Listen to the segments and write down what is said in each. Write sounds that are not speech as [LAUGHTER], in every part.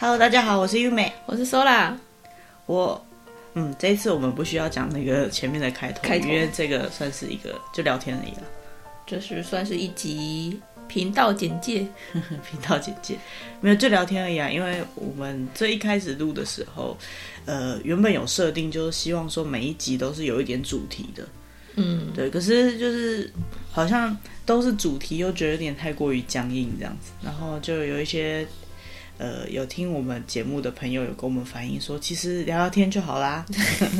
Hello，大家好，我是优美，我是 Sola。我，嗯，这一次我们不需要讲那个前面的开头，开头，因为这个算是一个就聊天而已了。就是算是一集频道简介，[LAUGHS] 频道简介没有就聊天而已啊。因为我们最一开始录的时候，呃，原本有设定就是希望说每一集都是有一点主题的，嗯，对。可是就是好像都是主题，又觉得有点太过于僵硬这样子，然后就有一些。呃，有听我们节目的朋友有跟我们反映说，其实聊聊天就好啦。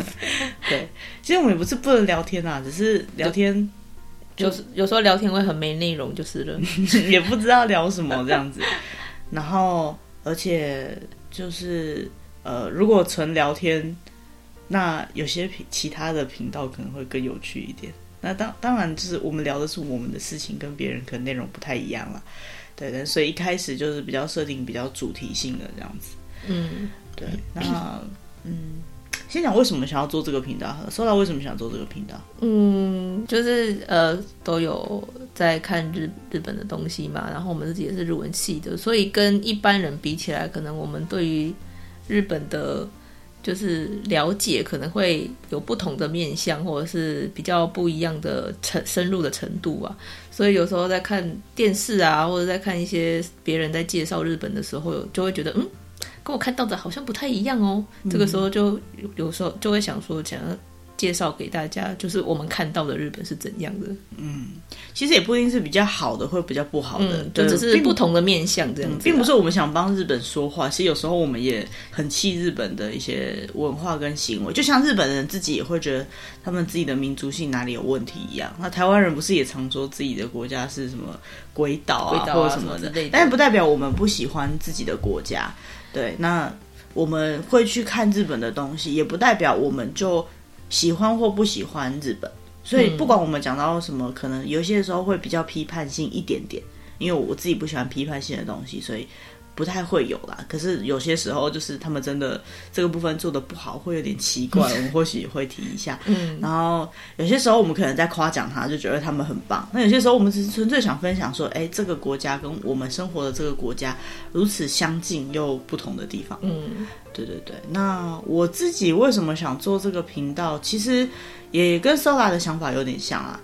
[LAUGHS] 对，其实我们也不是不能聊天啊，只是聊天就，就是有时候聊天会很没内容，就是了，[LAUGHS] 也不知道聊什么这样子。然后，而且就是呃，如果纯聊天，那有些其他的频道可能会更有趣一点。那当当然，就是我们聊的是我们的事情，跟别人可能内容不太一样了。对的，所以一开始就是比较设定比较主题性的这样子。嗯，对。那嗯，先讲为什么想要做这个频道？说到为什么想做这个频道？嗯，就是呃，都有在看日日本的东西嘛，然后我们自己也是日文系的，所以跟一般人比起来，可能我们对于日本的。就是了解可能会有不同的面相，或者是比较不一样的程深入的程度啊。所以有时候在看电视啊，或者在看一些别人在介绍日本的时候，就会觉得嗯，跟我看到的好像不太一样哦。这个时候就有时候就会想说，想要介绍给大家，就是我们看到的日本是怎样的。嗯，其实也不一定是比较好的，或比较不好的，嗯、就只是不同的面向这样子、啊并，并不是我们想帮日本说话。其实有时候我们也很气日本的一些文化跟行为，就像日本人自己也会觉得他们自己的民族性哪里有问题一样。那台湾人不是也常说自己的国家是什么鬼岛啊，啊或者什么的，的但是不代表我们不喜欢自己的国家。对，那我们会去看日本的东西，也不代表我们就。喜欢或不喜欢日本，所以不管我们讲到什么，可能有些时候会比较批判性一点点，因为我自己不喜欢批判性的东西，所以不太会有啦。可是有些时候，就是他们真的这个部分做的不好，会有点奇怪，我们或许也会提一下。嗯，然后有些时候我们可能在夸奖他，就觉得他们很棒。那有些时候我们只是纯粹想分享说，哎，这个国家跟我们生活的这个国家如此相近又不同的地方。嗯。对对对，那我自己为什么想做这个频道？其实也跟 Sola 的想法有点像啊。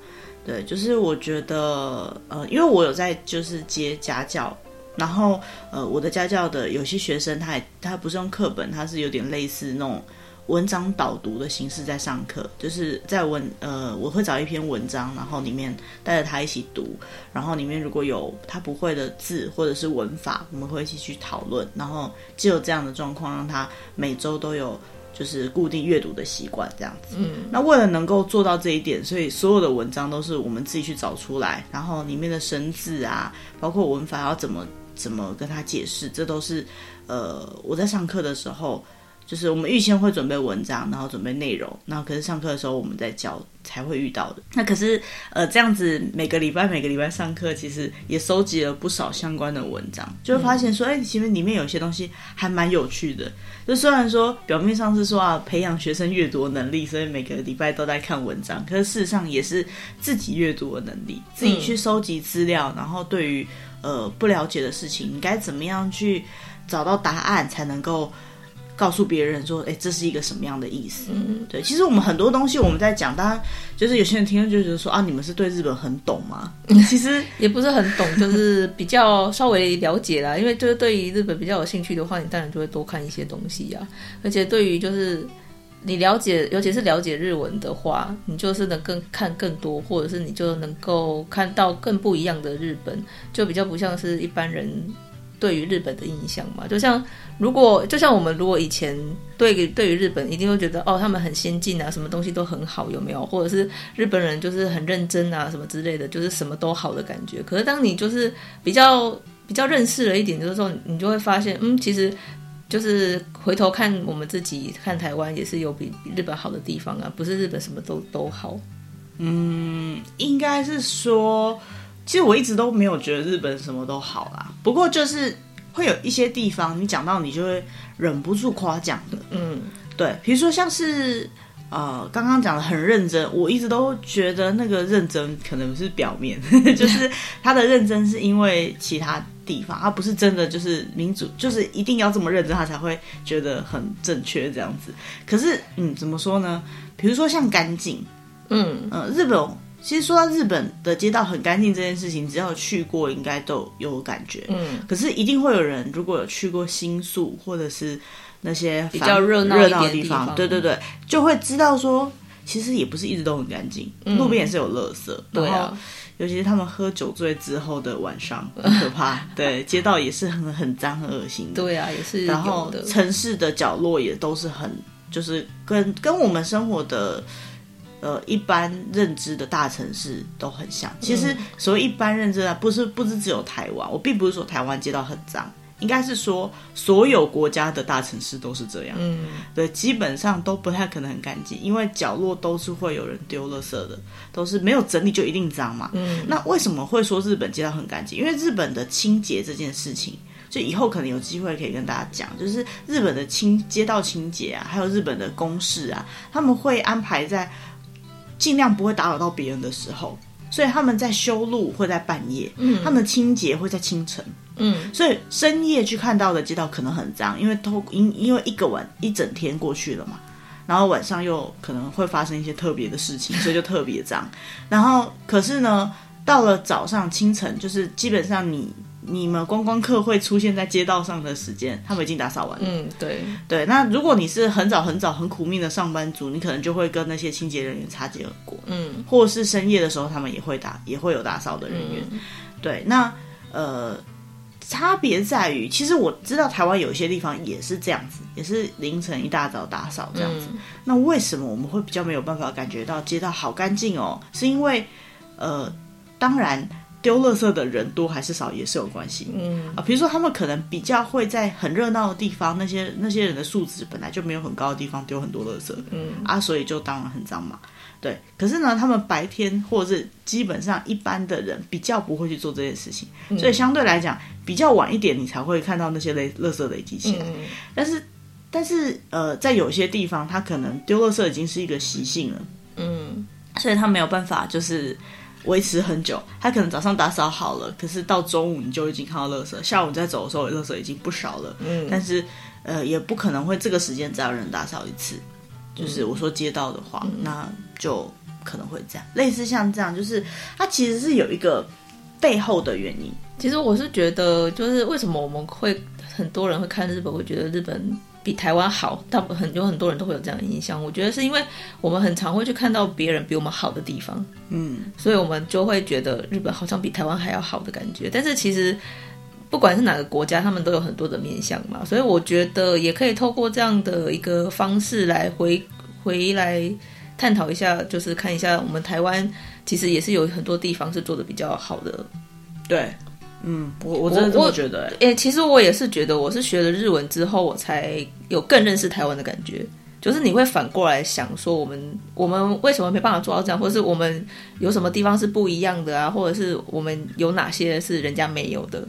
对，就是我觉得，呃，因为我有在就是接家教，然后呃，我的家教的有些学生，他也他不是用课本，他是有点类似那种。文章导读的形式在上课，就是在文呃，我会找一篇文章，然后里面带着他一起读，然后里面如果有他不会的字或者是文法，我们会一起去讨论，然后就有这样的状况，让他每周都有就是固定阅读的习惯这样子。嗯，那为了能够做到这一点，所以所有的文章都是我们自己去找出来，然后里面的生字啊，包括文法要怎么怎么跟他解释，这都是呃我在上课的时候。就是我们预先会准备文章，然后准备内容，然后可是上课的时候我们在教才会遇到的。那可是呃这样子每个礼拜每个礼拜上课，其实也收集了不少相关的文章，就会发现说，哎、嗯，其实里面有些东西还蛮有趣的。就虽然说表面上是说啊培养学生阅读能力，所以每个礼拜都在看文章，可是事实上也是自己阅读的能力，自己去收集资料，然后对于呃不了解的事情，你该怎么样去找到答案才能够。告诉别人说，哎，这是一个什么样的意思？嗯，对。其实我们很多东西我们在讲，当然就是有些人听了就觉得说啊，你们是对日本很懂吗？[LAUGHS] 其实也不是很懂，就是比较稍微了解啦。[LAUGHS] 因为就是对于日本比较有兴趣的话，你当然就会多看一些东西呀。而且对于就是你了解，尤其是了解日文的话，你就是能更看更多，或者是你就能够看到更不一样的日本，就比较不像是一般人。对于日本的印象嘛，就像如果就像我们如果以前对对于日本一定会觉得哦，他们很先进啊，什么东西都很好，有没有？或者是日本人就是很认真啊，什么之类的，就是什么都好的感觉。可是当你就是比较比较认识了一点，就是说你就会发现，嗯，其实就是回头看我们自己看台湾也是有比日本好的地方啊，不是日本什么都都好。嗯，应该是说。其实我一直都没有觉得日本什么都好啦，不过就是会有一些地方，你讲到你就会忍不住夸奖的。嗯，对，比如说像是呃，刚刚讲的很认真，我一直都觉得那个认真可能是表面，[LAUGHS] 就是他的认真是因为其他地方，他不是真的就是民主，就是一定要这么认真，他才会觉得很正确这样子。可是，嗯，怎么说呢？比如说像干净，嗯呃，日本其实说到日本的街道很干净这件事情，只要去过应该都有感觉，嗯。可是一定会有人如果有去过新宿或者是。那些比较热闹热闹的地方，对对对，就会知道说，其实也不是一直都很干净，嗯、路边也是有垃圾。对啊，尤其是他们喝酒醉之后的晚上，[LAUGHS] 很可怕。对，街道也是很很脏很恶心的。对啊，也是。然后城市的角落也都是很，就是跟跟我们生活的呃一般认知的大城市都很像。其实所谓一般认知啊，不是不是只有台湾，我并不是说台湾街道很脏。应该是说，所有国家的大城市都是这样。嗯，对，基本上都不太可能很干净，因为角落都是会有人丢垃圾的，都是没有整理就一定脏嘛。嗯，那为什么会说日本街道很干净？因为日本的清洁这件事情，就以后可能有机会可以跟大家讲，就是日本的清街道清洁啊，还有日本的公事啊，他们会安排在尽量不会打扰到别人的时候，所以他们在修路会在半夜，嗯，他们的清洁会在清晨。嗯，所以深夜去看到的街道可能很脏，因为都因因为一个晚一整天过去了嘛，然后晚上又可能会发生一些特别的事情，[LAUGHS] 所以就特别脏。然后可是呢，到了早上清晨，就是基本上你你们观光客会出现在街道上的时间，他们已经打扫完了。嗯，对对。那如果你是很早很早很苦命的上班族，你可能就会跟那些清洁人员擦肩而过。嗯，或是深夜的时候，他们也会打也会有打扫的人员。嗯、对，那呃。差别在于，其实我知道台湾有一些地方也是这样子，也是凌晨一大早打扫这样子。嗯、那为什么我们会比较没有办法感觉到街道好干净哦？是因为，呃，当然丢垃圾的人多还是少也是有关系。嗯。啊，比如说他们可能比较会在很热闹的地方，那些那些人的素质本来就没有很高的地方丢很多垃圾，嗯。啊，所以就当然很脏嘛。对，可是呢，他们白天或者是基本上一般的人比较不会去做这件事情，嗯、所以相对来讲比较晚一点，你才会看到那些累垃圾累积起来。嗯、但是，但是呃，在有些地方，他可能丢垃圾已经是一个习性了，嗯，所以他没有办法就是维持很久。他可能早上打扫好了，可是到中午你就已经看到垃圾，下午你再走的时候，垃圾已经不少了。嗯，但是呃，也不可能会这个时间再有人打扫一次。就是我说街道的话，嗯、那就可能会这样，类似像这样，就是它其实是有一个背后的原因。其实我是觉得，就是为什么我们会很多人会看日本，会觉得日本比台湾好，大部分很有很多人都会有这样的印象。我觉得是因为我们很常会去看到别人比我们好的地方，嗯，所以我们就会觉得日本好像比台湾还要好的感觉。但是其实。不管是哪个国家，他们都有很多的面向嘛，所以我觉得也可以透过这样的一个方式来回回来探讨一下，就是看一下我们台湾其实也是有很多地方是做的比较好的。对，嗯，我我真的这么觉得。哎、欸，其实我也是觉得，我是学了日文之后，我才有更认识台湾的感觉。就是你会反过来想说，我们我们为什么没办法做到这样，或者是我们有什么地方是不一样的啊，或者是我们有哪些是人家没有的。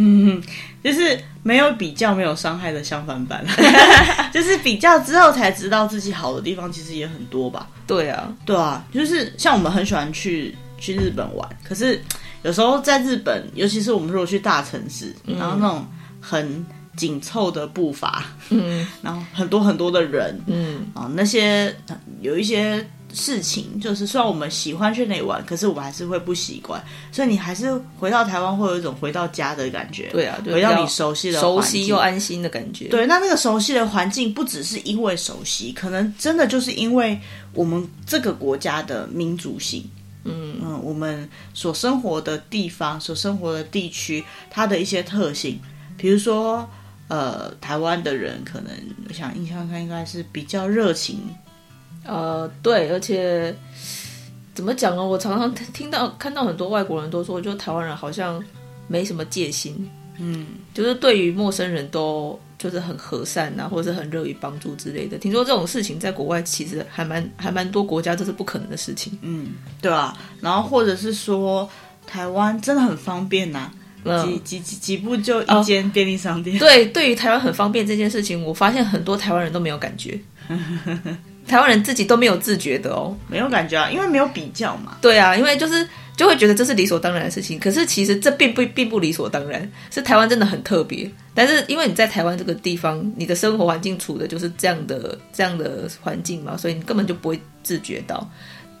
嗯，就是没有比较，没有伤害的相反版，[LAUGHS] 就是比较之后才知道自己好的地方其实也很多吧？对啊，对啊，就是像我们很喜欢去去日本玩，可是有时候在日本，尤其是我们如果去大城市，嗯、然后那种很紧凑的步伐，嗯，[LAUGHS] 然后很多很多的人，嗯啊，那些有一些。事情就是，虽然我们喜欢去那里玩，可是我们还是会不习惯，所以你还是回到台湾会有一种回到家的感觉。对啊，对，回到你熟悉的，熟悉又安心的感觉。对，那那个熟悉的环境不只是因为熟悉，可能真的就是因为我们这个国家的民族性。嗯嗯，我们所生活的地方、所生活的地区，它的一些特性，比如说，呃，台湾的人可能我想印象上应该是比较热情。呃，对，而且怎么讲呢？我常常 [LAUGHS] 听到、看到很多外国人都说，就台湾人好像没什么戒心，嗯，就是对于陌生人都就是很和善啊，或者是很乐于帮助之类的。听说这种事情在国外其实还蛮还蛮多国家这是不可能的事情，嗯，对啊。然后或者是说台湾真的很方便呐、啊，嗯、几几几步就一间便利商店。哦、对，对于台湾很方便这件事情，我发现很多台湾人都没有感觉。[LAUGHS] 台湾人自己都没有自觉的哦，没有感觉啊，因为没有比较嘛。对啊，因为就是就会觉得这是理所当然的事情，可是其实这并不并不理所当然，是台湾真的很特别。但是因为你在台湾这个地方，你的生活环境处的就是这样的这样的环境嘛，所以你根本就不会自觉到，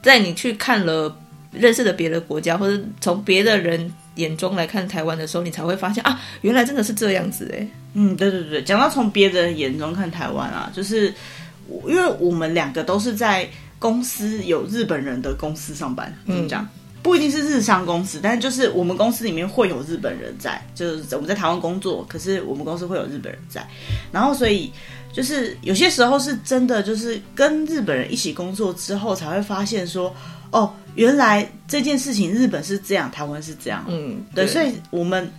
在你去看了。认识的别的国家，或者从别的人眼中来看台湾的时候，你才会发现啊，原来真的是这样子哎。嗯，对对对，讲到从别人眼中看台湾啊，就是因为我们两个都是在公司有日本人的公司上班，怎么讲？嗯、不一定是日商公司，但是就是我们公司里面会有日本人在，就是我们在台湾工作，可是我们公司会有日本人在，然后所以就是有些时候是真的，就是跟日本人一起工作之后，才会发现说。哦，原来这件事情日本是这样，台湾是这样。嗯，对，对，所以我们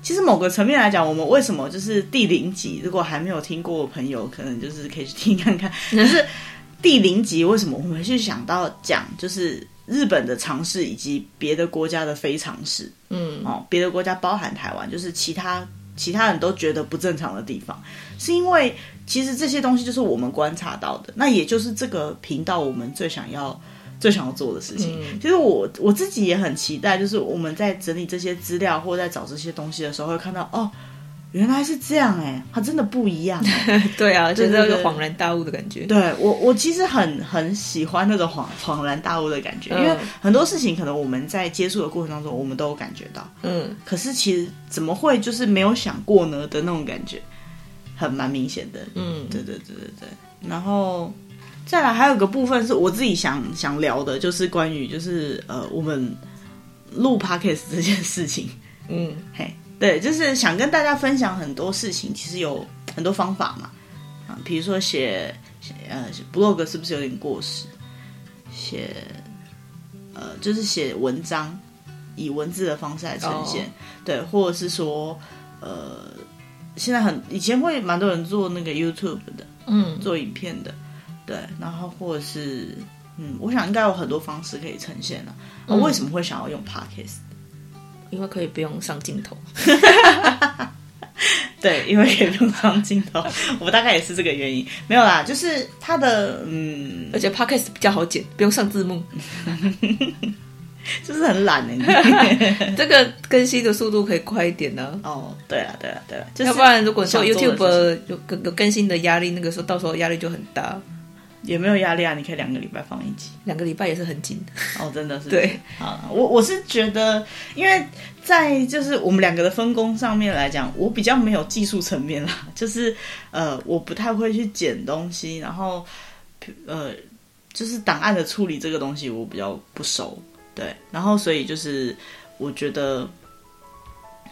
其实某个层面来讲，我们为什么就是第零集？如果还没有听过的朋友，可能就是可以去听看看。可是第零集为什么我们去想到讲，就是日本的尝试以及别的国家的非常识。嗯，哦，别的国家包含台湾，就是其他其他人都觉得不正常的地方，是因为其实这些东西就是我们观察到的，那也就是这个频道我们最想要。最想要做的事情，嗯、其实我我自己也很期待，就是我们在整理这些资料或在找这些东西的时候，会看到哦，原来是这样哎，它真的不一样。[LAUGHS] 对啊，就是那个恍然大悟的感觉。对我，我其实很很喜欢那种恍恍然大悟的感觉，嗯、因为很多事情可能我们在接触的过程当中，我们都有感觉到，嗯，可是其实怎么会就是没有想过呢的那种感觉，很蛮明显的。嗯，对对对对对，然后。再来还有个部分是我自己想想聊的，就是关于就是呃我们录 podcast 这件事情，嗯，嘿，对，就是想跟大家分享很多事情，其实有很多方法嘛，啊，比如说写写呃 blog 是不是有点过时？写呃就是写文章以文字的方式来呈现，哦、对，或者是说呃现在很以前会蛮多人做那个 YouTube 的，嗯，做影片的。对，然后或者是，嗯，我想应该有很多方式可以呈现了。我、嗯、为什么会想要用 Podcast？因为可以不用上镜头。[LAUGHS] 对，因为可以不用上镜头，[LAUGHS] 我大概也是这个原因。没有啦，就是它的，嗯，而且 Podcast 比较好剪，不用上字幕，[LAUGHS] 就是很懒哎。这个更新的速度可以快一点呢。哦，对啊，对啊，对啊，就是、要不然如果说 YouTube 有有更新的压力，那个时候到时候压力就很大。也没有压力啊，你可以两个礼拜放一集，两个礼拜也是很紧的哦，真的是。对，好，我我是觉得，因为在就是我们两个的分工上面来讲，我比较没有技术层面啦，就是呃，我不太会去剪东西，然后呃，就是档案的处理这个东西我比较不熟，对，然后所以就是我觉得，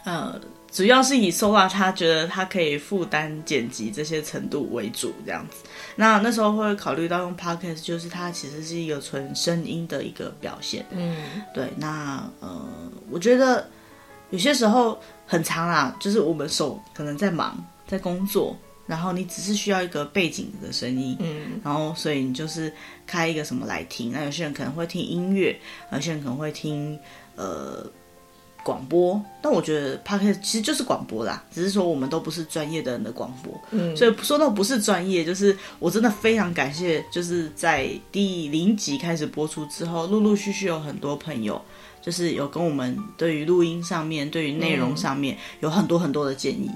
呃。主要是以 Sola 他觉得他可以负担剪辑这些程度为主，这样子。那那时候会考虑到用 Podcast，就是它其实是一个纯声音的一个表现。嗯，对。那呃，我觉得有些时候很长啦，就是我们手可能在忙，在工作，然后你只是需要一个背景的声音。嗯，然后所以你就是开一个什么来听。那有些人可能会听音乐，有些人可能会听呃。广播，但我觉得 Podcast 其实就是广播啦，只是说我们都不是专业的人的广播，嗯，所以说到不是专业，就是我真的非常感谢，就是在第零集开始播出之后，陆陆续续有很多朋友，就是有跟我们对于录音上面、对于内容上面有很多很多的建议，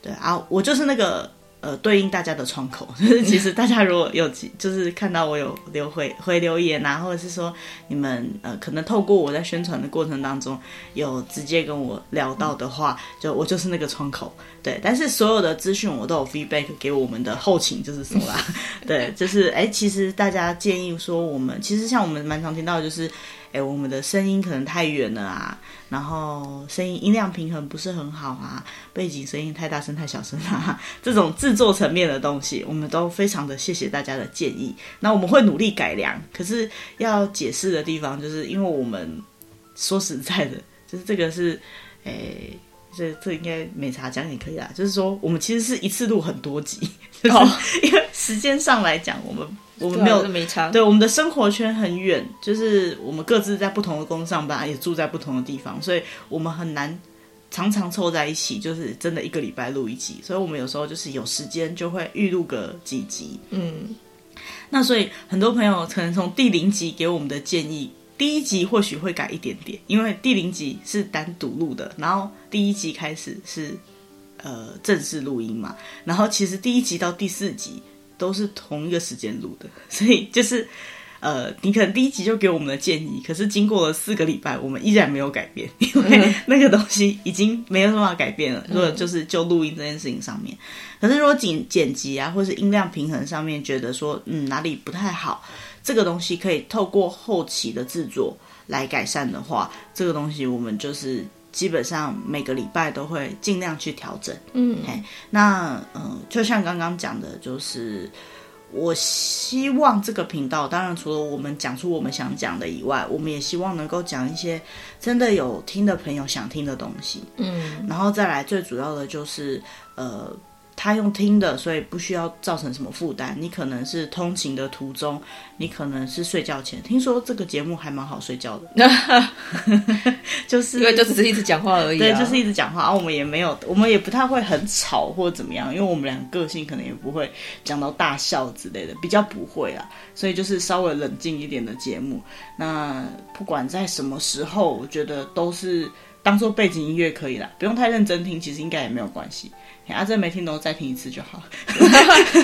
对啊，我就是那个。呃，对应大家的窗口，就 [LAUGHS] 是其实大家如果有就是看到我有留回回留言啊，或者是说你们呃可能透过我在宣传的过程当中有直接跟我聊到的话，就我就是那个窗口，对。但是所有的资讯我都有 feedback 给我们的后勤，就是说啦，对，就是哎，其实大家建议说我们其实像我们蛮常听到的就是。哎，我们的声音可能太远了啊，然后声音音量平衡不是很好啊，背景声音太大声太小声啊，[LAUGHS] 这种制作层面的东西，我们都非常的谢谢大家的建议。那我们会努力改良，可是要解释的地方，就是因为我们说实在的，就是这个是，哎，这这应该没茶讲也可以啦，就是说我们其实是一次录很多集，[LAUGHS] 就是因为时间上来讲，我们。我们没有没差，对，我们的生活圈很远，就是我们各自在不同的公司上班，也住在不同的地方，所以我们很难常常凑在一起，就是真的一个礼拜录一集。所以我们有时候就是有时间就会预录个几集，嗯，那所以很多朋友可能从第零集给我们的建议，第一集或许会改一点点，因为第零集是单独录的，然后第一集开始是呃正式录音嘛，然后其实第一集到第四集都是同一个时间录的，所以就是。呃，你可能第一集就给我们的建议，可是经过了四个礼拜，我们依然没有改变，因为那个东西已经没有办法改变了。如果就是就录音这件事情上面，[LAUGHS] 可是如果剪剪辑啊，或是音量平衡上面觉得说，嗯，哪里不太好，这个东西可以透过后期的制作来改善的话，这个东西我们就是基本上每个礼拜都会尽量去调整。嗯，嘿，那嗯、呃，就像刚刚讲的，就是。我希望这个频道，当然除了我们讲出我们想讲的以外，我们也希望能够讲一些真的有听的朋友想听的东西。嗯，然后再来最主要的就是，呃。他用听的，所以不需要造成什么负担。你可能是通勤的途中，你可能是睡觉前。听说这个节目还蛮好睡觉的，[LAUGHS] 就是因为就只是一直讲话而已、啊。对，就是一直讲话。啊，我们也没有，我们也不太会很吵或者怎么样，因为我们俩个个性可能也不会讲到大笑之类的，比较不会啊。所以就是稍微冷静一点的节目。那不管在什么时候，我觉得都是当做背景音乐可以啦，不用太认真听，其实应该也没有关系。啊，珍没听懂，再听一次就好。[LAUGHS]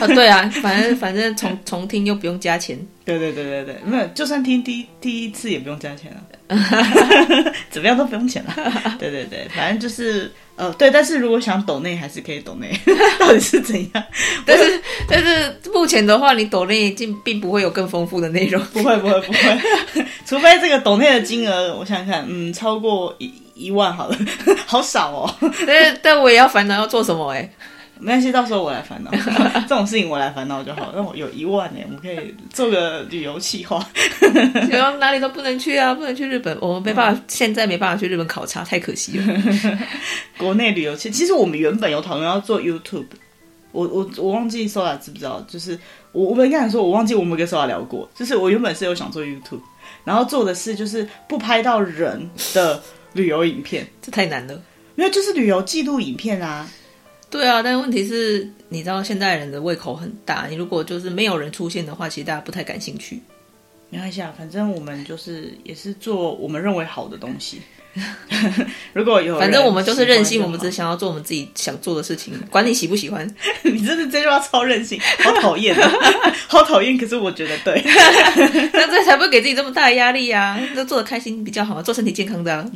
啊，对啊，反正反正重重听又不用加钱。对对对对对，没有，就算听第一第一次也不用加钱了，[LAUGHS] 怎么样都不用钱了。对对对，反正就是呃，对，但是如果想抖内还是可以抖内，[LAUGHS] 到底是怎样？但是但是目前的话，你抖内并并不会有更丰富的内容，不会不会不会，除非这个抖内的金额，我想想看，嗯，超过一。一万好了，[LAUGHS] 好少哦。但但我也要烦恼要做什么哎，[LAUGHS] 没关系，到时候我来烦恼。[LAUGHS] 这种事情我来烦恼就好。那我有一万呢，我们可以做个旅游计划。然后哪里都不能去啊，不能去日本，我们没办法，现在没办法去日本考察，太可惜了。国内旅游，其其实我们原本有讨论要做 YouTube，我我我忘记 Sola 知不知道？就是我我跟你说，我忘记我们跟 Sola 聊过，就是我原本是有想做 YouTube，然后做的是就是不拍到人的。旅游影片，这太难了，没有，就是旅游记录影片啊。对啊，但是问题是，你知道现代人的胃口很大，你如果就是没有人出现的话，其实大家不太感兴趣。没关系啊，反正我们就是也是做我们认为好的东西。如果有，反正我们就是任性，我们只想要做我们自己想做的事情，管你喜不喜欢。[LAUGHS] 你真的这句话超任性，好讨厌，[LAUGHS] 好讨厌。可是我觉得对，[LAUGHS] 那这才不会给自己这么大的压力呀、啊。那做的开心比较好，做身体健康的、啊。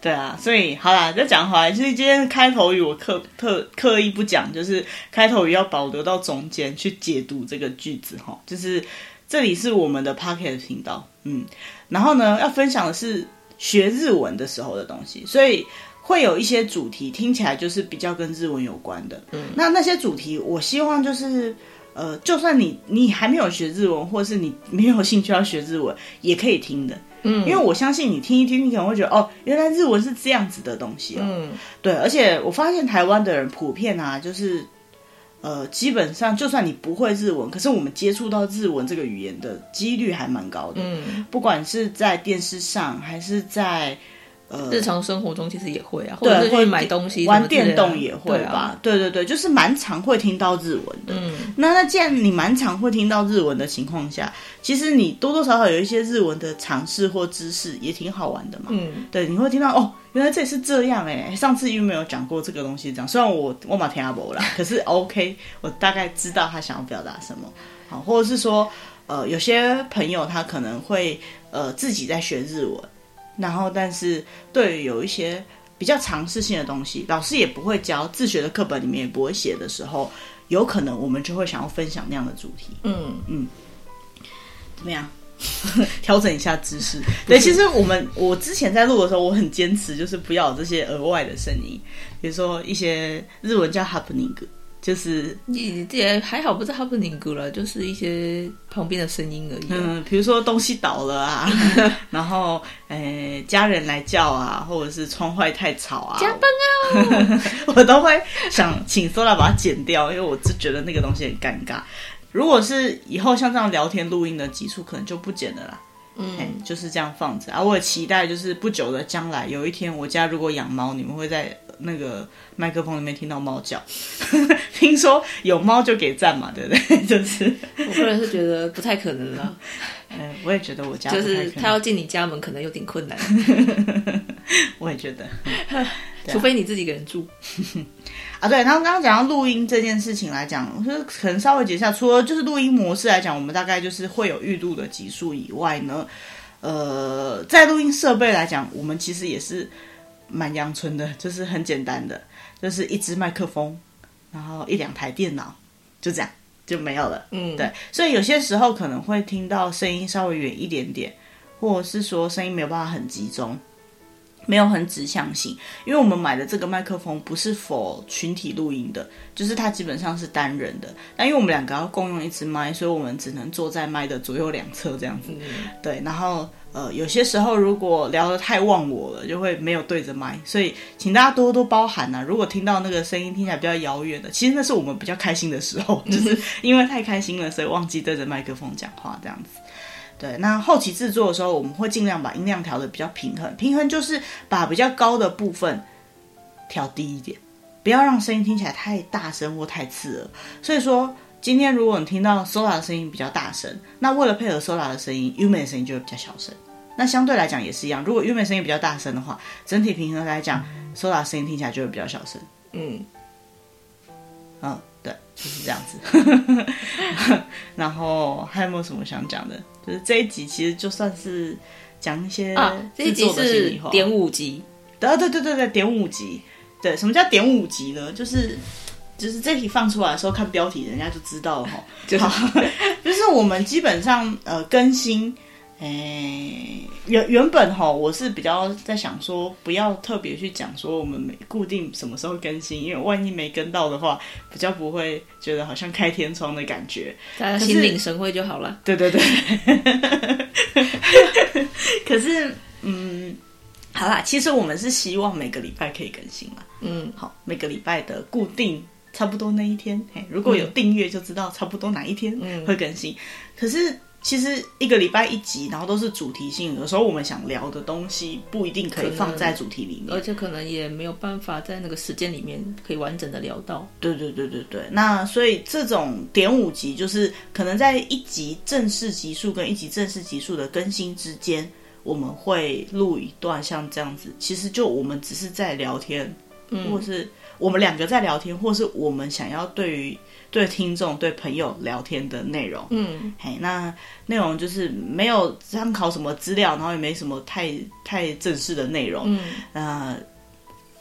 对啊，所以好啦，再讲回来，其实今天开头语我刻特刻意不讲，就是开头语要保留到中间去解读这个句子哈。就是这里是我们的 Pocket 频道，嗯，然后呢，要分享的是。学日文的时候的东西，所以会有一些主题听起来就是比较跟日文有关的。嗯，那那些主题，我希望就是，呃，就算你你还没有学日文，或是你没有兴趣要学日文，也可以听的。嗯，因为我相信你听一听，你可能会觉得哦，原来日文是这样子的东西哦。嗯，对，而且我发现台湾的人普遍啊，就是。呃，基本上就算你不会日文，可是我们接触到日文这个语言的几率还蛮高的。嗯，不管是在电视上，还是在呃日常生活中，其实也会啊，或者会买东西、玩电动也会吧。对，啊、对对对，就是蛮常会听到日文的。嗯，那那既然你蛮常会听到日文的情况下，其实你多多少少有一些日文的尝试或知识，也挺好玩的嘛。嗯，对，你会听到哦。原来这也是这样哎！上次又没有讲过这个东西，这样虽然我我马听阿伯啦，[LAUGHS] 可是 OK，我大概知道他想要表达什么。好，或者是说，呃，有些朋友他可能会呃自己在学日文，然后但是对于有一些比较尝试性的东西，老师也不会教，自学的课本里面也不会写的时候，有可能我们就会想要分享那样的主题。嗯嗯，怎么样？调整一下姿势。对，其实我们我之前在录的时候，我很坚持，就是不要有这些额外的声音，比如说一些日文叫 happening，就是你也还好，不是 happening 了，就是一些旁边的声音而已。嗯，比如说东西倒了啊，[LAUGHS] 然后诶家人来叫啊，或者是窗外太吵啊，加班啊，[LAUGHS] 我都会想请 Sola 把它剪掉，因为我就觉得那个东西很尴尬。如果是以后像这样聊天录音的集数，可能就不剪了啦。嗯，就是这样放着啊。我也期待，就是不久的将来，有一天我家如果养猫，你们会在那个麦克风里面听到猫叫，[LAUGHS] 听说有猫就给赞嘛，对不对？就是我个人是觉得不太可能了。嗯，[LAUGHS] 我也觉得我家就是他要进你家门可能有点困难。[LAUGHS] 我也觉得，除非你自己一个人住。啊，对，然后刚刚讲到录音这件事情来讲，就是可能稍微解释一下，除了就是录音模式来讲，我们大概就是会有预录的集数以外呢，呃，在录音设备来讲，我们其实也是。蛮阳春的，就是很简单的，就是一支麦克风，然后一两台电脑，就这样就没有了。嗯，对，所以有些时候可能会听到声音稍微远一点点，或者是说声音没有办法很集中，没有很指向性，因为我们买的这个麦克风不是 for 群体录音的，就是它基本上是单人的。但因为我们两个要共用一支麦，所以我们只能坐在麦的左右两侧这样子。嗯，对，然后。呃，有些时候如果聊得太忘我了，就会没有对着麦，所以请大家多多包涵呐、啊。如果听到那个声音听起来比较遥远的，其实那是我们比较开心的时候，[LAUGHS] 就是因为太开心了，所以忘记对着麦克风讲话这样子。对，那后期制作的时候，我们会尽量把音量调的比较平衡，平衡就是把比较高的部分调低一点，不要让声音听起来太大声或太刺耳。所以说。今天如果你听到 Sola 的声音比较大声，那为了配合 Sola 的声音，优美的声音就会比较小声。那相对来讲也是一样，如果优美声音比较大声的话，整体平衡来讲，Sola 的声音听起来就会比较小声。嗯，嗯，对，就是这样子。[LAUGHS] 然后还有没有什么想讲的？就是这一集其实就算是讲一些啊，这一集是点五集。对对对对对，点五集。对，什么叫点五集呢？就是。就是这题放出来的时候看标题，人家就知道了哈。[LAUGHS] 就是，[LAUGHS] 就是我们基本上呃更新，诶、欸、原原本哈我是比较在想说不要特别去讲说我们每固定什么时候更新，因为万一没跟到的话，比较不会觉得好像开天窗的感觉，大家心领神会就好了。对对对。可是 [LAUGHS] 嗯，好啦，其实我们是希望每个礼拜可以更新嘛。嗯，好，每个礼拜的固定。差不多那一天，嘿，如果有订阅就知道差不多哪一天会更新。嗯、可是其实一个礼拜一集，然后都是主题性，有时候我们想聊的东西不一定可以放在主题里面，而且可能也没有办法在那个时间里面可以完整的聊到。对对对对对，那所以这种点五集就是可能在一集正式集数跟一集正式集数的更新之间，我们会录一段像这样子，其实就我们只是在聊天，嗯、或是。我们两个在聊天，或是我们想要对于对听众、对朋友聊天的内容，嗯，嘿，那内容就是没有参考什么资料，然后也没什么太太正式的内容，嗯，呃，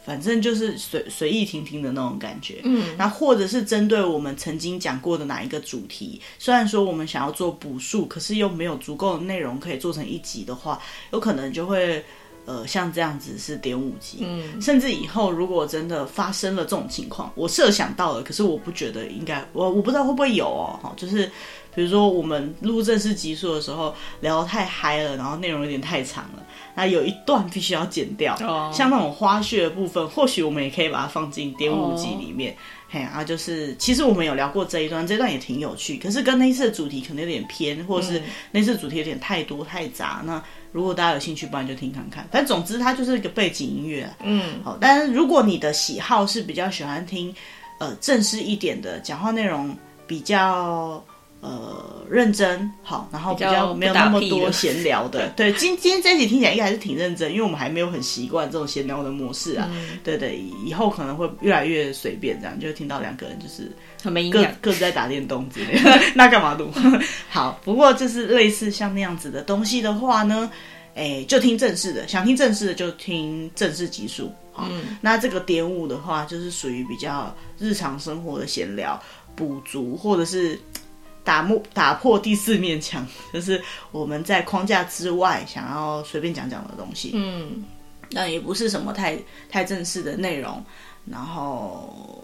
反正就是随随意听听的那种感觉，嗯，那或者是针对我们曾经讲过的哪一个主题，虽然说我们想要做补述，可是又没有足够的内容可以做成一集的话，有可能就会。呃，像这样子是点五集，嗯，甚至以后如果真的发生了这种情况，我设想到了，可是我不觉得应该，我我不知道会不会有哦，哈，就是比如说我们录正式集数的时候聊得太嗨了，然后内容有点太长了，那有一段必须要剪掉，哦，像那种花絮的部分，或许我们也可以把它放进点五集里面，哦，嘿啊，就是其实我们有聊过这一段，这一段也挺有趣，可是跟那一次的主题可能有点偏，或者是那次主题有点太多太杂，那。如果大家有兴趣，不然就听看看。反正总之，它就是一个背景音乐。嗯，好。但是如果你的喜好是比较喜欢听，呃，正式一点的讲话内容，比较呃认真，好，然后比较没有那么多闲聊的。[LAUGHS] 对，今今天这一集听起来应该还是挺认真，因为我们还没有很习惯这种闲聊的模式啊。嗯、对对，以后可能会越来越随便，这样就会听到两个人就是很没各各自在打电动之类的。[LAUGHS] 那干嘛录？[LAUGHS] 好，不过就是类似像那样子的东西的话呢。哎，就听正式的，想听正式的就听正式集数。嗯，那这个点五的话，就是属于比较日常生活的闲聊，补足或者是打木打破第四面墙，就是我们在框架之外想要随便讲讲的东西。嗯，那也不是什么太太正式的内容，然后。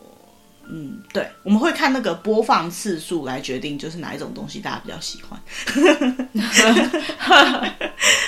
嗯，对，我们会看那个播放次数来决定，就是哪一种东西大家比较喜欢。[LAUGHS]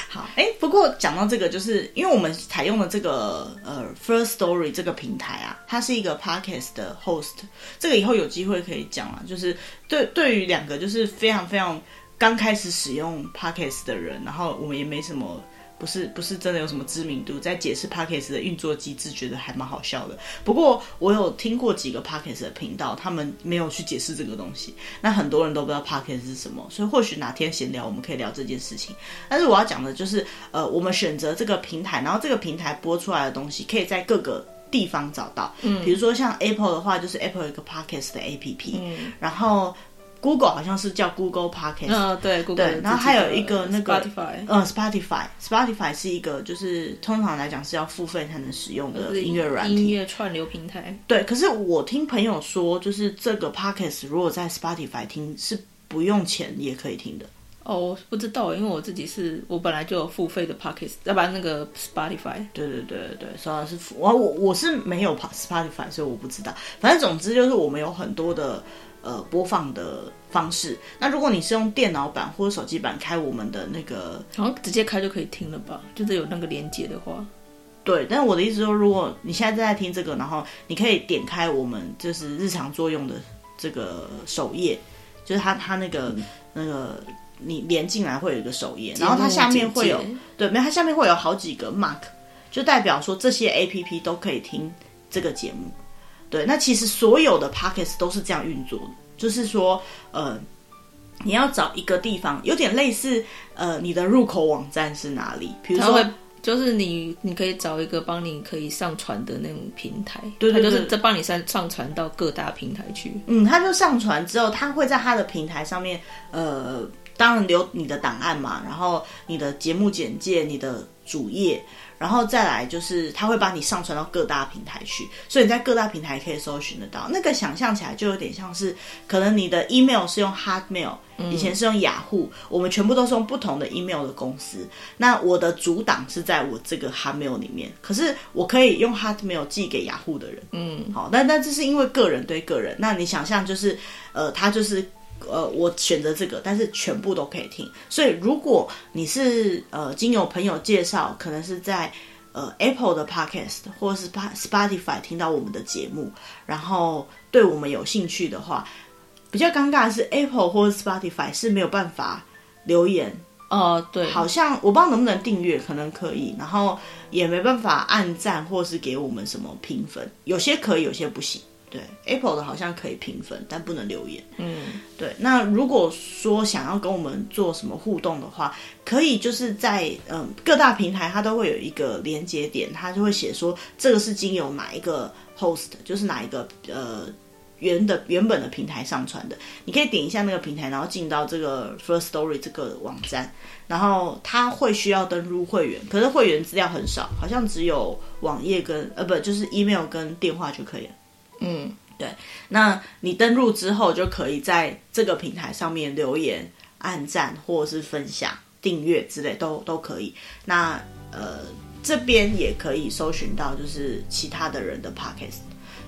好，哎，不过讲到这个，就是因为我们采用的这个呃 First Story 这个平台啊，它是一个 Podcast 的 host，这个以后有机会可以讲啊。就是对对于两个就是非常非常刚开始使用 Podcast 的人，然后我们也没什么。不是不是真的有什么知名度，在解释 Podcast 的运作机制，觉得还蛮好笑的。不过我有听过几个 Podcast 的频道，他们没有去解释这个东西，那很多人都不知道 Podcast 是什么，所以或许哪天闲聊我们可以聊这件事情。但是我要讲的就是，呃，我们选择这个平台，然后这个平台播出来的东西，可以在各个地方找到。嗯，比如说像 Apple 的话，就是 Apple 有一个 Podcast 的 APP，嗯，然后。Google 好像是叫 Google Podcast，嗯，对，Google，对，然后还有一个那个 Spotify，嗯，Spotify，Spotify 是一个就是通常来讲是要付费才能使用的音乐软音乐串流平台。对，可是我听朋友说，就是这个 Podcast 如果在 Spotify 听是不用钱也可以听的。哦，我不知道，因为我自己是我本来就有付费的 Podcast，要不然那个 Spotify。对对对对，虽然是付我我我是没有 Spotify，所以我不知道。反正总之就是我们有很多的。呃，播放的方式。那如果你是用电脑版或者手机版开我们的那个，好像直接开就可以听了吧？就是有那个连接的话，对。但是我的意思说，如果你现在正在听这个，然后你可以点开我们就是日常作用的这个首页，就是它它那个那个你连进来会有一个首页，然后它下面会有对，没有它下面会有好几个 mark，就代表说这些 APP 都可以听这个节目。对，那其实所有的 Podcast 都是这样运作的，就是说，呃，你要找一个地方，有点类似，呃，你的入口网站是哪里？比如说，就是你，你可以找一个帮你可以上传的那种平台，对，对，对，就是在帮你上上传到各大平台去。嗯，他就上传之后，他会在他的平台上面，呃，当然留你的档案嘛，然后你的节目简介，你的主页。然后再来就是，他会把你上传到各大平台去，所以你在各大平台可以搜寻得到。那个想象起来就有点像是，可能你的 email 是用 Hotmail，以前是用雅虎，嗯，我们全部都是用不同的 email 的公司。那我的主档是在我这个 Hotmail 里面，可是我可以用 Hotmail 寄给雅虎的人。嗯，好，但但这是因为个人对个人。那你想象就是，呃，他就是。呃，我选择这个，但是全部都可以听。所以，如果你是呃经由朋友介绍，可能是在呃 Apple 的 Podcast 或者是 Spotify 听到我们的节目，然后对我们有兴趣的话，比较尴尬的是 Apple 或者 Spotify 是没有办法留言。哦、呃，对，好像我不知道能不能订阅，可能可以，然后也没办法按赞或是给我们什么评分，有些可以，有些不行。对，Apple 的好像可以评分，但不能留言。嗯，对。那如果说想要跟我们做什么互动的话，可以就是在嗯各大平台，它都会有一个连接点，它就会写说这个是经由哪一个 host，就是哪一个呃原的原本的平台上传的。你可以点一下那个平台，然后进到这个 First Story 这个网站，然后它会需要登入会员，可是会员资料很少，好像只有网页跟呃不就是 email 跟电话就可以了。嗯，对，那你登录之后就可以在这个平台上面留言、按赞或者是分享、订阅之类都都可以。那呃这边也可以搜寻到就是其他的人的 podcast。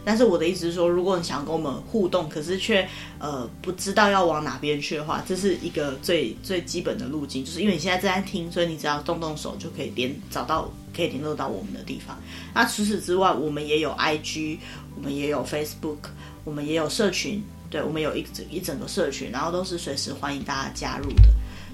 但是我的意思是说，如果你想跟我们互动，可是却呃不知道要往哪边去的话，这是一个最最基本的路径，就是因为你现在正在听，所以你只要动动手就可以连找到可以联络到我们的地方。那除此之外，我们也有 IG。我们也有 Facebook，我们也有社群，对，我们有一整一整个社群，然后都是随时欢迎大家加入的，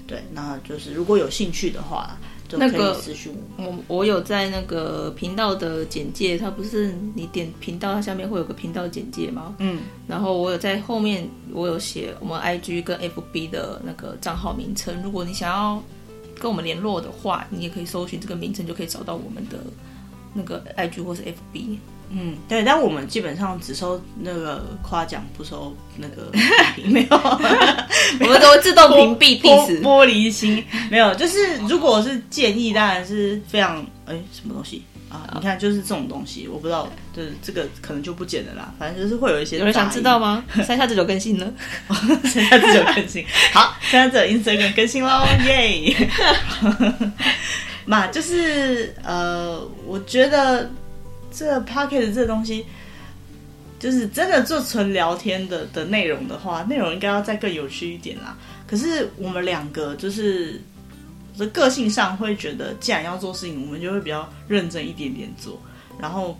对，那就是如果有兴趣的话，就可以私讯我。我我有在那个频道的简介，它不是你点频道，它下面会有个频道简介吗？嗯，然后我有在后面我有写我们 IG 跟 FB 的那个账号名称，如果你想要跟我们联络的话，你也可以搜寻这个名称，就可以找到我们的那个 IG 或是 FB。嗯，对，但我们基本上只收那个夸奖，不收那个 [LAUGHS] 没有，[LAUGHS] 我们都会自动屏蔽玻玻璃心，没有，就是如果是建议，当然是非常哎，什么东西啊？你看，就是这种东西，我不知道，就是这个可能就不剪了啦，反正就是会有一些。有人想知道吗？[LAUGHS] 三下子就更新了，三下子就更新，好，三下子 Instagram 更新喽，[LAUGHS] 耶！[LAUGHS] 嘛，就是呃，我觉得。这个 Podcast 这个东西，就是真的做纯聊天的的内容的话，内容应该要再更有趣一点啦。可是我们两个就是的个性上会觉得，既然要做事情，我们就会比较认真一点点做。然后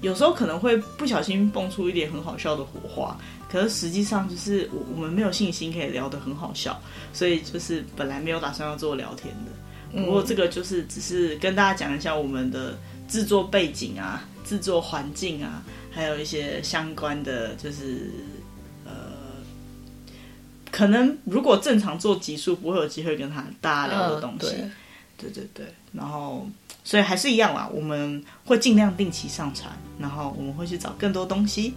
有时候可能会不小心蹦出一点很好笑的火花，可是实际上就是我我们没有信心可以聊得很好笑，所以就是本来没有打算要做聊天的。不过这个就是只是跟大家讲一下我们的制作背景啊、制作环境啊，还有一些相关的，就是呃，可能如果正常做集数，不会有机会跟他大家聊的东西。嗯、对，对对对，然后所以还是一样啦，我们会尽量定期上传，然后我们会去找更多东西，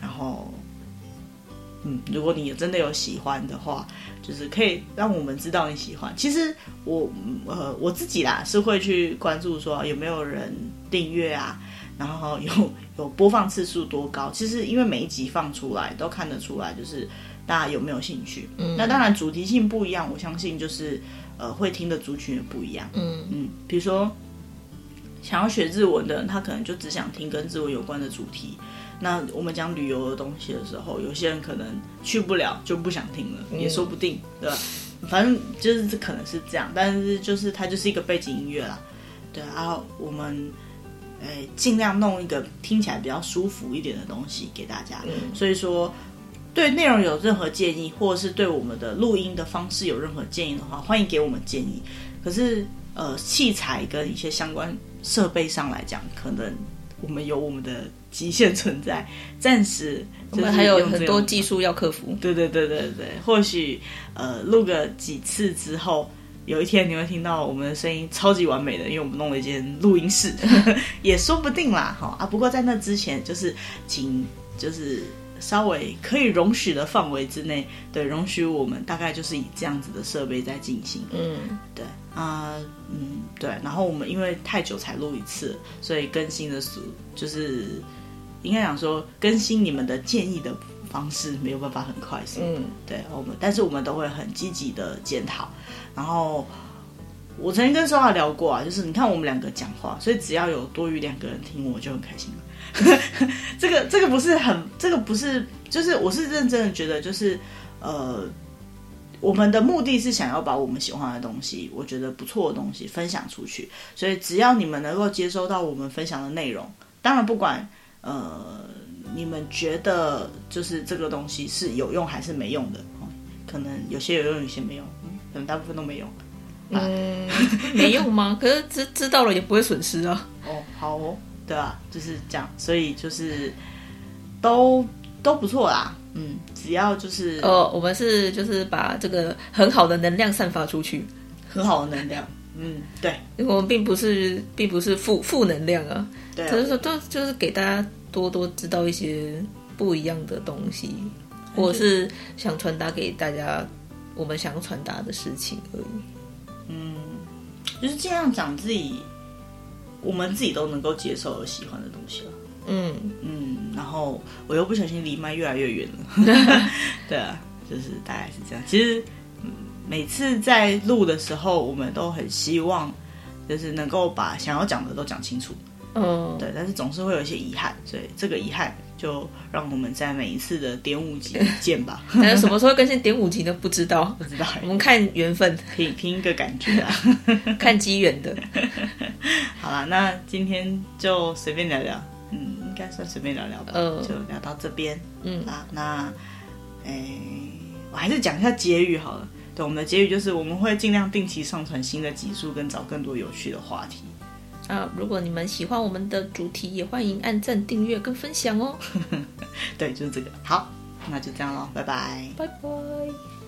然后。嗯，如果你有真的有喜欢的话，就是可以让我们知道你喜欢。其实我呃我自己啦是会去关注说有没有人订阅啊，然后有 [LAUGHS] 有播放次数多高。其实因为每一集放出来都看得出来，就是大家有没有兴趣。嗯，那当然主题性不一样，我相信就是呃会听的族群也不一样。嗯嗯，比如说想要学日文的人，他可能就只想听跟日文有关的主题。那我们讲旅游的东西的时候，有些人可能去不了，就不想听了，也说不定，对吧？反正就是这可能是这样，但是就是它就是一个背景音乐啦，对。然后我们诶尽量弄一个听起来比较舒服一点的东西给大家。所以说，对内容有任何建议，或者是对我们的录音的方式有任何建议的话，欢迎给我们建议。可是呃，器材跟一些相关设备上来讲，可能。我们有我们的极限存在，暂时我们还有很多技术要克服。对对对对对，或许呃录个几次之后，有一天你会听到我们的声音超级完美的，因为我们弄了一间录音室，[LAUGHS] 也说不定啦。哈啊，不过在那之前，就是请就是稍微可以容许的范围之内，对，容许我们大概就是以这样子的设备在进行。嗯，对。啊，嗯，对，然后我们因为太久才录一次，所以更新的速就是应该讲说更新你们的建议的方式没有办法很快速，嗯，对，我们但是我们都会很积极的检讨。然后我曾经跟说话聊过啊，就是你看我们两个讲话，所以只要有多余两个人听，我就很开心了。[LAUGHS] 这个这个不是很，这个不是，就是我是认真的觉得，就是呃。我们的目的是想要把我们喜欢的东西，我觉得不错的东西分享出去。所以只要你们能够接收到我们分享的内容，当然不管呃你们觉得就是这个东西是有用还是没用的，可能有些有用，有些没用，可能大部分都没用。嗯，没用吗？[LAUGHS] 可是知知道了也不会损失啊。哦，好哦，对啊，就是这样。所以就是都都不错啦。嗯，只要就是哦，我们是就是把这个很好的能量散发出去，很好的能量。嗯，对，因为我们并不是并不是负负能量啊，对啊，只是说都就是给大家多多知道一些不一样的东西，或者是想传达给大家我们想传达的事情而已。嗯，就是尽量讲自己，我们自己都能够接受而喜欢的东西了。嗯嗯，然后我又不小心离麦越来越远了，[LAUGHS] 对啊，就是大概是这样。其实每次在录的时候，我们都很希望就是能够把想要讲的都讲清楚，嗯，对，但是总是会有一些遗憾，所以这个遗憾就让我们在每一次的点五集见吧。[LAUGHS] 还有什么时候更新点五集呢？不知道，不知道，我们看缘分，凭凭一个感觉啊，[LAUGHS] 看机缘的。[LAUGHS] 好了，那今天就随便聊聊。嗯，应该算随便聊聊吧，呃、就聊到这边。嗯啊，那，哎，我还是讲一下结语好了。对，我们的结语就是我们会尽量定期上传新的集数，跟找更多有趣的话题。啊，如果你们喜欢我们的主题，也欢迎按赞、订阅跟分享哦。[LAUGHS] 对，就是这个。好，那就这样喽，拜拜，拜拜。